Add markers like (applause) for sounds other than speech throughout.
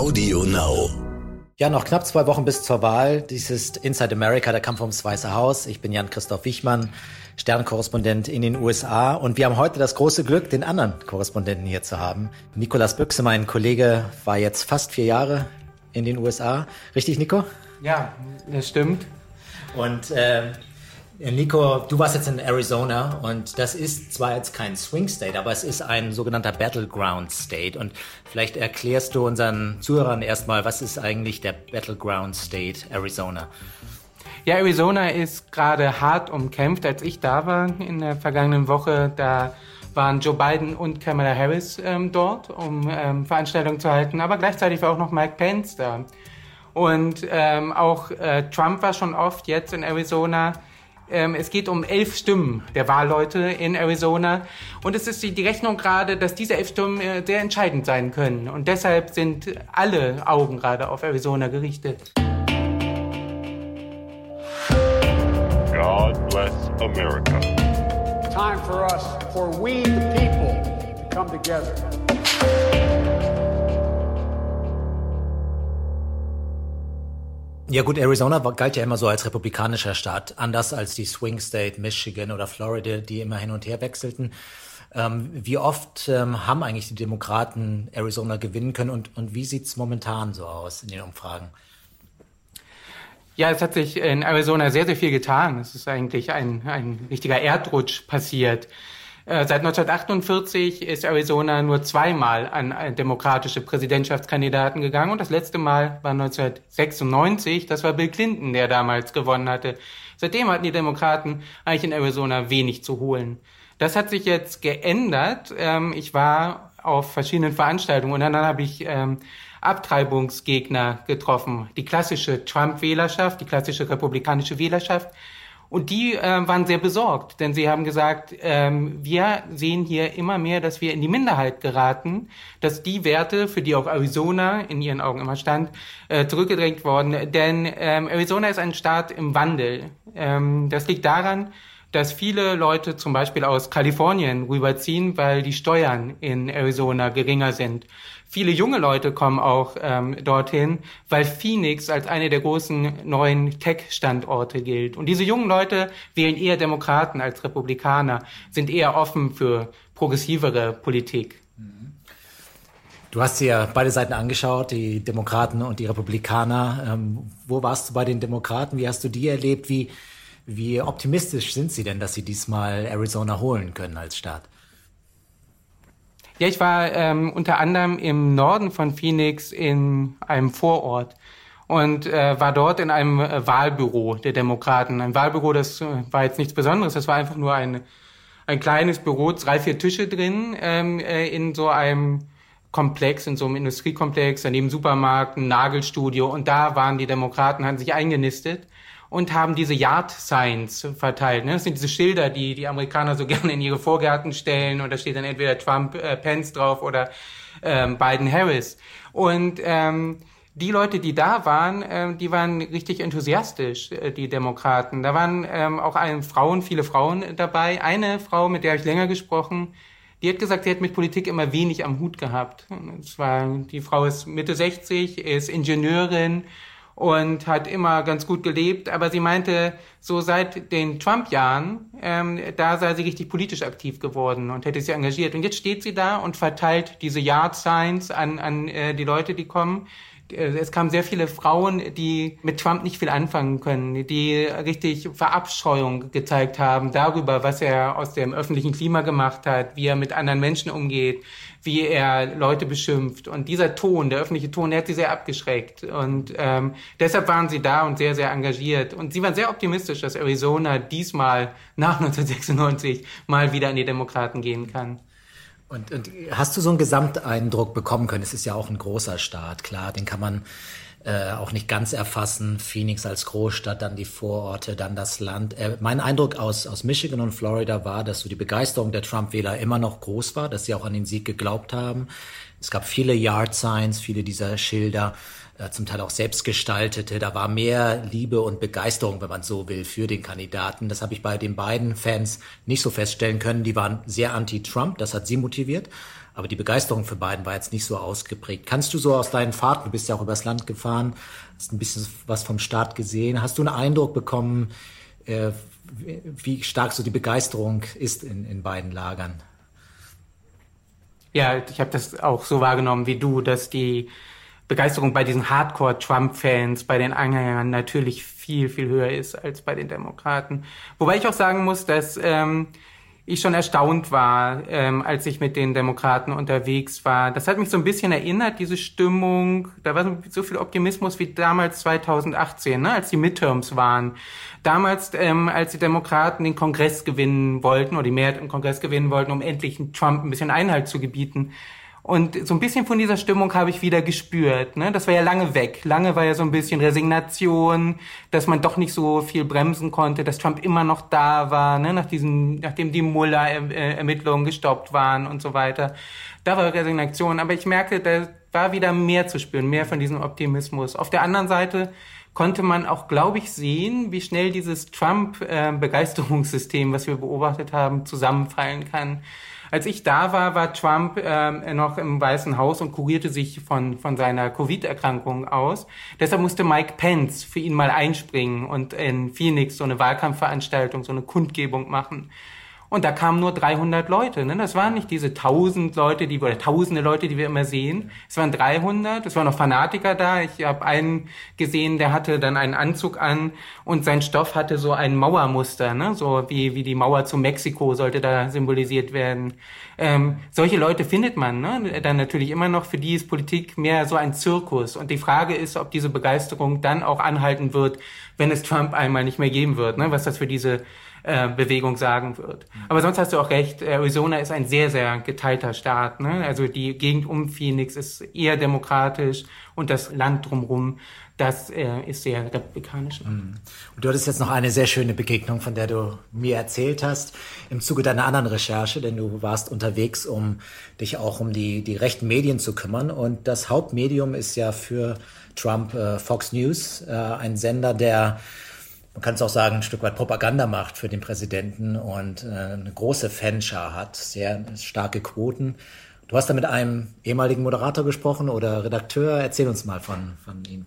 Audio Now. Ja, noch knapp zwei Wochen bis zur Wahl. Dies ist Inside America, der Kampf ums Weiße Haus. Ich bin Jan-Christoph Wichmann, Sternkorrespondent in den USA. Und wir haben heute das große Glück, den anderen Korrespondenten hier zu haben. Nikolas Büchse, mein Kollege, war jetzt fast vier Jahre in den USA. Richtig, Nico? Ja, das stimmt. Und äh, Nico, du warst jetzt in Arizona und das ist zwar jetzt kein Swing State, aber es ist ein sogenannter Battleground State. Und vielleicht erklärst du unseren Zuhörern erstmal, was ist eigentlich der Battleground State Arizona? Ja, Arizona ist gerade hart umkämpft. Als ich da war in der vergangenen Woche, da waren Joe Biden und Kamala Harris ähm, dort, um ähm, Veranstaltungen zu halten. Aber gleichzeitig war auch noch Mike Pence da. Und ähm, auch äh, Trump war schon oft jetzt in Arizona. Ähm, es geht um elf Stimmen der Wahlleute in Arizona. Und es ist die Rechnung gerade, dass diese elf Stimmen äh, sehr entscheidend sein können. Und deshalb sind alle Augen gerade auf Arizona gerichtet. God bless America. Time for us, for we the people, to come together. Ja gut, Arizona galt ja immer so als republikanischer Staat, anders als die Swing State, Michigan oder Florida, die immer hin und her wechselten. Ähm, wie oft ähm, haben eigentlich die Demokraten Arizona gewinnen können und, und wie sieht's momentan so aus in den Umfragen? Ja, es hat sich in Arizona sehr, sehr viel getan. Es ist eigentlich ein, ein richtiger Erdrutsch passiert. Äh, seit 1948 ist Arizona nur zweimal an demokratische Präsidentschaftskandidaten gegangen und das letzte Mal war 1996. Das war Bill Clinton, der damals gewonnen hatte. Seitdem hatten die Demokraten eigentlich in Arizona wenig zu holen. Das hat sich jetzt geändert. Ähm, ich war auf verschiedenen Veranstaltungen und dann habe ich ähm, Abtreibungsgegner getroffen. Die klassische Trump-Wählerschaft, die klassische republikanische Wählerschaft und die äh, waren sehr besorgt, denn sie haben gesagt, ähm, wir sehen hier immer mehr, dass wir in die Minderheit geraten, dass die Werte, für die auch Arizona in ihren Augen immer stand, äh, zurückgedrängt worden. Denn ähm, Arizona ist ein Staat im Wandel. Ähm, das liegt daran, dass viele Leute zum Beispiel aus Kalifornien rüberziehen, weil die Steuern in Arizona geringer sind. Viele junge Leute kommen auch ähm, dorthin, weil Phoenix als eine der großen neuen Tech-Standorte gilt. Und diese jungen Leute wählen eher Demokraten als Republikaner, sind eher offen für progressivere Politik. Du hast dir beide Seiten angeschaut, die Demokraten und die Republikaner. Ähm, wo warst du bei den Demokraten? Wie hast du die erlebt? Wie, wie optimistisch sind sie denn, dass sie diesmal Arizona holen können als Staat? Ja, ich war ähm, unter anderem im Norden von Phoenix in einem Vorort und äh, war dort in einem äh, Wahlbüro der Demokraten. Ein Wahlbüro, das äh, war jetzt nichts Besonderes, das war einfach nur ein, ein kleines Büro, drei, vier Tische drin ähm, äh, in so einem Komplex, in so einem Industriekomplex, daneben Supermarkt, ein Nagelstudio und da waren die Demokraten, hatten sich eingenistet und haben diese Yard Signs verteilt. Ne? Das sind diese Schilder, die die Amerikaner so (laughs) gerne in ihre Vorgärten stellen und da steht dann entweder Trump, äh, Pence drauf oder ähm, Biden, Harris. Und ähm, die Leute, die da waren, äh, die waren richtig enthusiastisch, äh, die Demokraten. Da waren ähm, auch ein, Frauen, viele Frauen dabei. Eine Frau, mit der ich länger gesprochen, die hat gesagt, sie hat mit Politik immer wenig am Hut gehabt. Das war, die Frau ist Mitte 60, ist Ingenieurin und hat immer ganz gut gelebt. Aber sie meinte, so seit den Trump-Jahren, ähm, da sei sie richtig politisch aktiv geworden und hätte sich engagiert. Und jetzt steht sie da und verteilt diese Yard Signs an, an äh, die Leute, die kommen. Äh, es kamen sehr viele Frauen, die mit Trump nicht viel anfangen können, die richtig Verabscheuung gezeigt haben darüber, was er aus dem öffentlichen Klima gemacht hat, wie er mit anderen Menschen umgeht, wie er Leute beschimpft. Und dieser Ton, der öffentliche Ton, der hat sie sehr abgeschreckt. Und ähm, deshalb waren sie da und sehr, sehr engagiert. Und sie waren sehr optimistisch, dass Arizona diesmal nach (laughs) 1996 mal wieder an die Demokraten gehen kann. Und, und hast du so einen Gesamteindruck bekommen können? Es ist ja auch ein großer Staat, klar, den kann man äh, auch nicht ganz erfassen. Phoenix als Großstadt, dann die Vororte, dann das Land. Äh, mein Eindruck aus, aus Michigan und Florida war, dass so die Begeisterung der Trump-Wähler immer noch groß war, dass sie auch an den Sieg geglaubt haben. Es gab viele Yard Signs, viele dieser Schilder. Äh, zum Teil auch selbst gestaltete. Da war mehr Liebe und Begeisterung, wenn man so will, für den Kandidaten. Das habe ich bei den beiden Fans nicht so feststellen können. Die waren sehr anti-Trump, das hat sie motiviert. aber die Begeisterung für Biden war jetzt nicht so ausgeprägt. Kannst du so aus deinen Fahrten, du bist ja auch übers Land gefahren, hast ein bisschen was vom Staat gesehen, hast du einen Eindruck bekommen, äh, wie stark so die Begeisterung ist in, in beiden Lagern? Ja, ich habe das auch so wahrgenommen wie du, dass die Begeisterung bei diesen Hardcore-Trump-Fans, bei den Anhängern natürlich viel, viel höher ist als bei den Demokraten. Wobei ich auch sagen muss, dass ähm, ich schon erstaunt war, ähm, als ich mit den Demokraten unterwegs war. Das hat mich so ein bisschen erinnert, diese Stimmung. Da war so viel Optimismus wie damals 2018, ne, als die Midterms waren. Damals, ähm, als die Demokraten den Kongress gewinnen wollten, oder die Mehrheit im Kongress gewinnen wollten, um endlich Trump ein bisschen Einhalt zu gebieten und so ein bisschen von dieser Stimmung habe ich wieder gespürt. Ne? Das war ja lange weg. Lange war ja so ein bisschen Resignation, dass man doch nicht so viel bremsen konnte, dass Trump immer noch da war, ne? Nach diesen, nachdem die Muller-Ermittlungen gestoppt waren und so weiter. Da war Resignation. Aber ich merkte, da war wieder mehr zu spüren, mehr von diesem Optimismus. Auf der anderen Seite konnte man auch, glaube ich, sehen, wie schnell dieses Trump-Begeisterungssystem, was wir beobachtet haben, zusammenfallen kann. Als ich da war, war Trump äh, noch im Weißen Haus und kurierte sich von, von seiner Covid-Erkrankung aus. Deshalb musste Mike Pence für ihn mal einspringen und in Phoenix so eine Wahlkampfveranstaltung, so eine Kundgebung machen. Und da kamen nur 300 Leute. Ne? Das waren nicht diese 1000 Leute, die oder tausende Leute, die wir immer sehen. Es waren 300. Es waren noch Fanatiker da. Ich habe einen gesehen, der hatte dann einen Anzug an und sein Stoff hatte so ein Mauermuster, ne? so wie wie die Mauer zu Mexiko sollte da symbolisiert werden. Ähm, solche Leute findet man ne? dann natürlich immer noch. Für die ist Politik mehr so ein Zirkus. Und die Frage ist, ob diese Begeisterung dann auch anhalten wird, wenn es Trump einmal nicht mehr geben wird. Ne? Was das für diese äh, Bewegung sagen wird. Aber sonst hast du auch recht, Arizona ist ein sehr, sehr geteilter Staat. Ne? Also die Gegend um Phoenix ist eher demokratisch und das Land drumherum, das äh, ist sehr republikanisch. Mhm. Und du hattest jetzt noch eine sehr schöne Begegnung, von der du mir erzählt hast, im Zuge deiner anderen Recherche, denn du warst unterwegs, um dich auch um die, die rechten Medien zu kümmern. Und das Hauptmedium ist ja für Trump äh, Fox News, äh, ein Sender, der man kann es auch sagen, ein Stück weit Propaganda macht für den Präsidenten und äh, eine große Fanschar hat, sehr starke Quoten. Du hast da mit einem ehemaligen Moderator gesprochen oder Redakteur. Erzähl uns mal von, von ihm.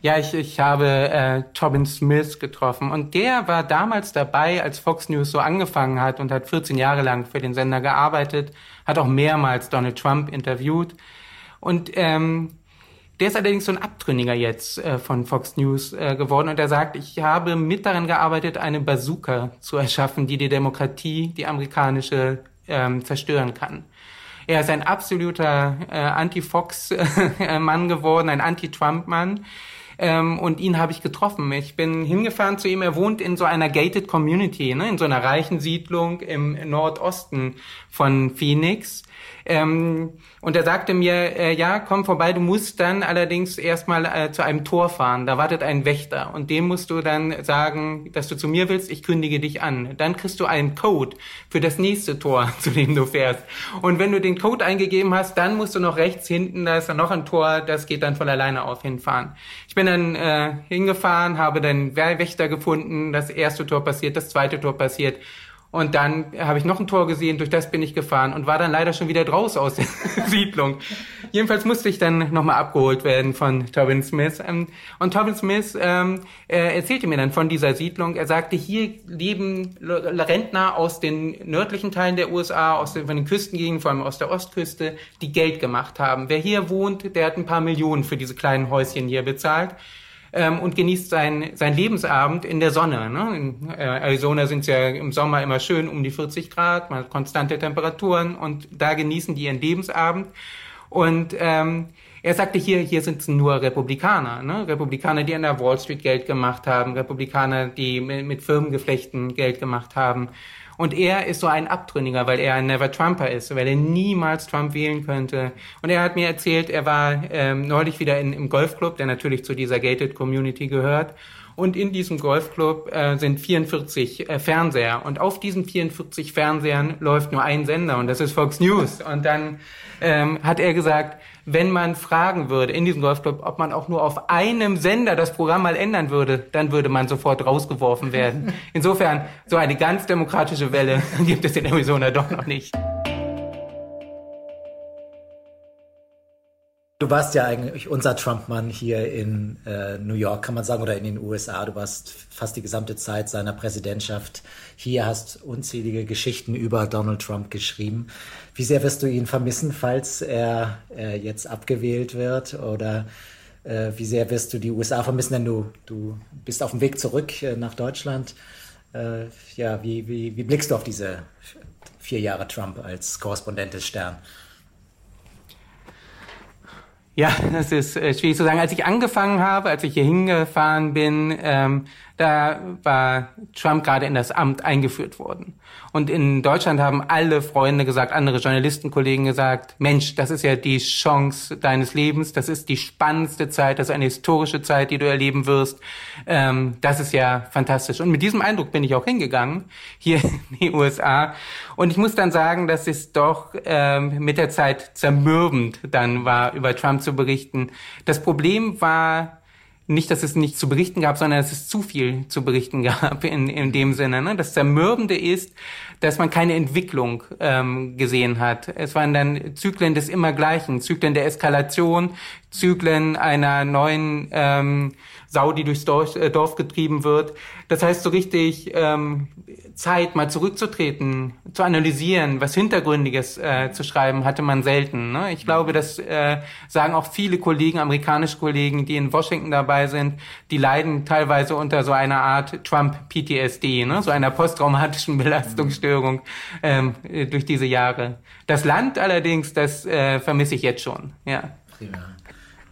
Ja, ich, ich habe äh, Tobin Smith getroffen und der war damals dabei, als Fox News so angefangen hat und hat 14 Jahre lang für den Sender gearbeitet, hat auch mehrmals Donald Trump interviewt und ähm, der ist allerdings so ein Abtrünniger jetzt äh, von Fox News äh, geworden und er sagt, ich habe mit daran gearbeitet, eine Bazooka zu erschaffen, die die Demokratie, die amerikanische, ähm, zerstören kann. Er ist ein absoluter äh, Anti-Fox-Mann (laughs) geworden, ein Anti-Trump-Mann. Ähm, und ihn habe ich getroffen. Ich bin hingefahren zu ihm. Er wohnt in so einer gated Community, ne, in so einer reichen Siedlung im Nordosten von Phoenix. Ähm, und er sagte mir, äh, ja, komm vorbei, du musst dann allerdings erstmal äh, zu einem Tor fahren. Da wartet ein Wächter und dem musst du dann sagen, dass du zu mir willst, ich kündige dich an. Dann kriegst du einen Code für das nächste Tor, (laughs) zu dem du fährst. Und wenn du den Code eingegeben hast, dann musst du noch rechts hinten, da ist dann noch ein Tor, das geht dann von alleine auf hinfahren. Ich bin dann äh, hingefahren, habe dann Wächter gefunden, das erste Tor passiert, das zweite Tor passiert. Und dann habe ich noch ein Tor gesehen, durch das bin ich gefahren und war dann leider schon wieder draus aus der (laughs) Siedlung. Jedenfalls musste ich dann nochmal abgeholt werden von Tobin Smith. Ähm, und Tobin Smith ähm, er erzählte mir dann von dieser Siedlung. Er sagte, hier leben Rentner aus den nördlichen Teilen der USA, aus den, von den Küstengegenden, vor allem aus der Ostküste, die Geld gemacht haben. Wer hier wohnt, der hat ein paar Millionen für diese kleinen Häuschen hier bezahlt ähm, und genießt sein, sein Lebensabend in der Sonne. Ne? In äh, Arizona sind es ja im Sommer immer schön um die 40 Grad, man hat konstante Temperaturen und da genießen die ihren Lebensabend. Und ähm, er sagte hier, hier sind nur Republikaner, ne? Republikaner, die an der Wall Street Geld gemacht haben, Republikaner, die mit, mit Firmengeflechten Geld gemacht haben. Und er ist so ein Abtrünniger, weil er ein Never-Trumper ist, weil er niemals Trump wählen könnte. Und er hat mir erzählt, er war ähm, neulich wieder in, im Golfclub, der natürlich zu dieser Gated Community gehört. Und in diesem Golfclub äh, sind 44 äh, Fernseher. Und auf diesen 44 Fernsehern läuft nur ein Sender und das ist Fox News. Und dann ähm, hat er gesagt, wenn man fragen würde in diesem Golfclub, ob man auch nur auf einem Sender das Programm mal ändern würde, dann würde man sofort rausgeworfen werden. (laughs) Insofern, so eine ganz demokratische Welle (laughs) gibt es in Arizona doch noch nicht. Du warst ja eigentlich unser Trump-Mann hier in äh, New York, kann man sagen, oder in den USA. Du warst fast die gesamte Zeit seiner Präsidentschaft hier, hast unzählige Geschichten über Donald Trump geschrieben. Wie sehr wirst du ihn vermissen, falls er äh, jetzt abgewählt wird? Oder äh, wie sehr wirst du die USA vermissen, denn du, du bist auf dem Weg zurück äh, nach Deutschland? Äh, ja, wie, wie, wie blickst du auf diese vier Jahre Trump als Korrespondent des Stern? Ja, (laughs) das ist äh, schwierig zu sagen. Als ich angefangen habe, als ich hier hingefahren bin, ähm, da war Trump gerade in das Amt eingeführt worden. Und in Deutschland haben alle Freunde gesagt, andere Journalistenkollegen gesagt, Mensch, das ist ja die Chance deines Lebens, das ist die spannendste Zeit, das ist eine historische Zeit, die du erleben wirst. Ähm, das ist ja fantastisch. Und mit diesem Eindruck bin ich auch hingegangen, hier (laughs) in die USA. Und ich muss dann sagen, dass es doch ähm, mit der Zeit zermürbend dann war, über Trump zu berichten. Das Problem war, nicht, dass es nicht zu berichten gab, sondern dass es zu viel zu berichten gab in, in dem Sinne. Ne? Das Zermürbende ist, dass man keine Entwicklung ähm, gesehen hat. Es waren dann Zyklen des Immergleichen, Zyklen der Eskalation, Zyklen einer neuen ähm, Sau, die durchs Dorf, äh, Dorf getrieben wird. Das heißt, so richtig ähm, Zeit, mal zurückzutreten, zu analysieren, was Hintergründiges äh, zu schreiben, hatte man selten. Ne? Ich glaube, das äh, sagen auch viele Kollegen, amerikanische Kollegen, die in Washington dabei sind, die leiden teilweise unter so einer Art Trump-PTSD, ne? so einer posttraumatischen (laughs) Belastungsstörung ähm, durch diese Jahre. Das Land allerdings, das äh, vermisse ich jetzt schon. Ja. Prima.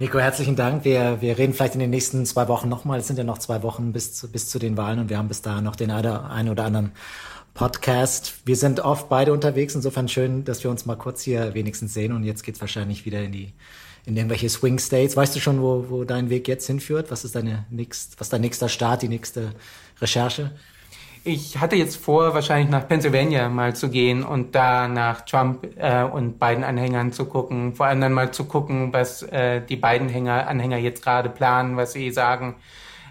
Nico, herzlichen Dank. Wir, wir reden vielleicht in den nächsten zwei Wochen nochmal. Es sind ja noch zwei Wochen bis zu, bis zu den Wahlen und wir haben bis dahin noch den einen oder anderen Podcast. Wir sind oft beide unterwegs, insofern schön, dass wir uns mal kurz hier wenigstens sehen und jetzt geht's wahrscheinlich wieder in die in irgendwelche Swing States. Weißt du schon, wo, wo dein Weg jetzt hinführt? Was ist deine nächst, was ist dein nächster Start, die nächste Recherche? Ich hatte jetzt vor, wahrscheinlich nach Pennsylvania mal zu gehen und da nach Trump äh, und beiden Anhängern zu gucken. Vor allem dann mal zu gucken, was äh, die beiden Hänger, Anhänger jetzt gerade planen, was sie sagen.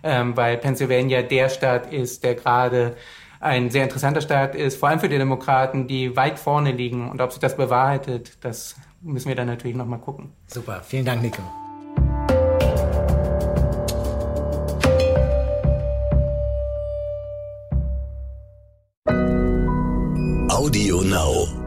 Ähm, weil Pennsylvania der Staat ist, der gerade ein sehr interessanter Staat ist, vor allem für die Demokraten, die weit vorne liegen. Und ob sich das bewahrheitet, das müssen wir dann natürlich nochmal gucken. Super, vielen Dank, Nico. Audio Now.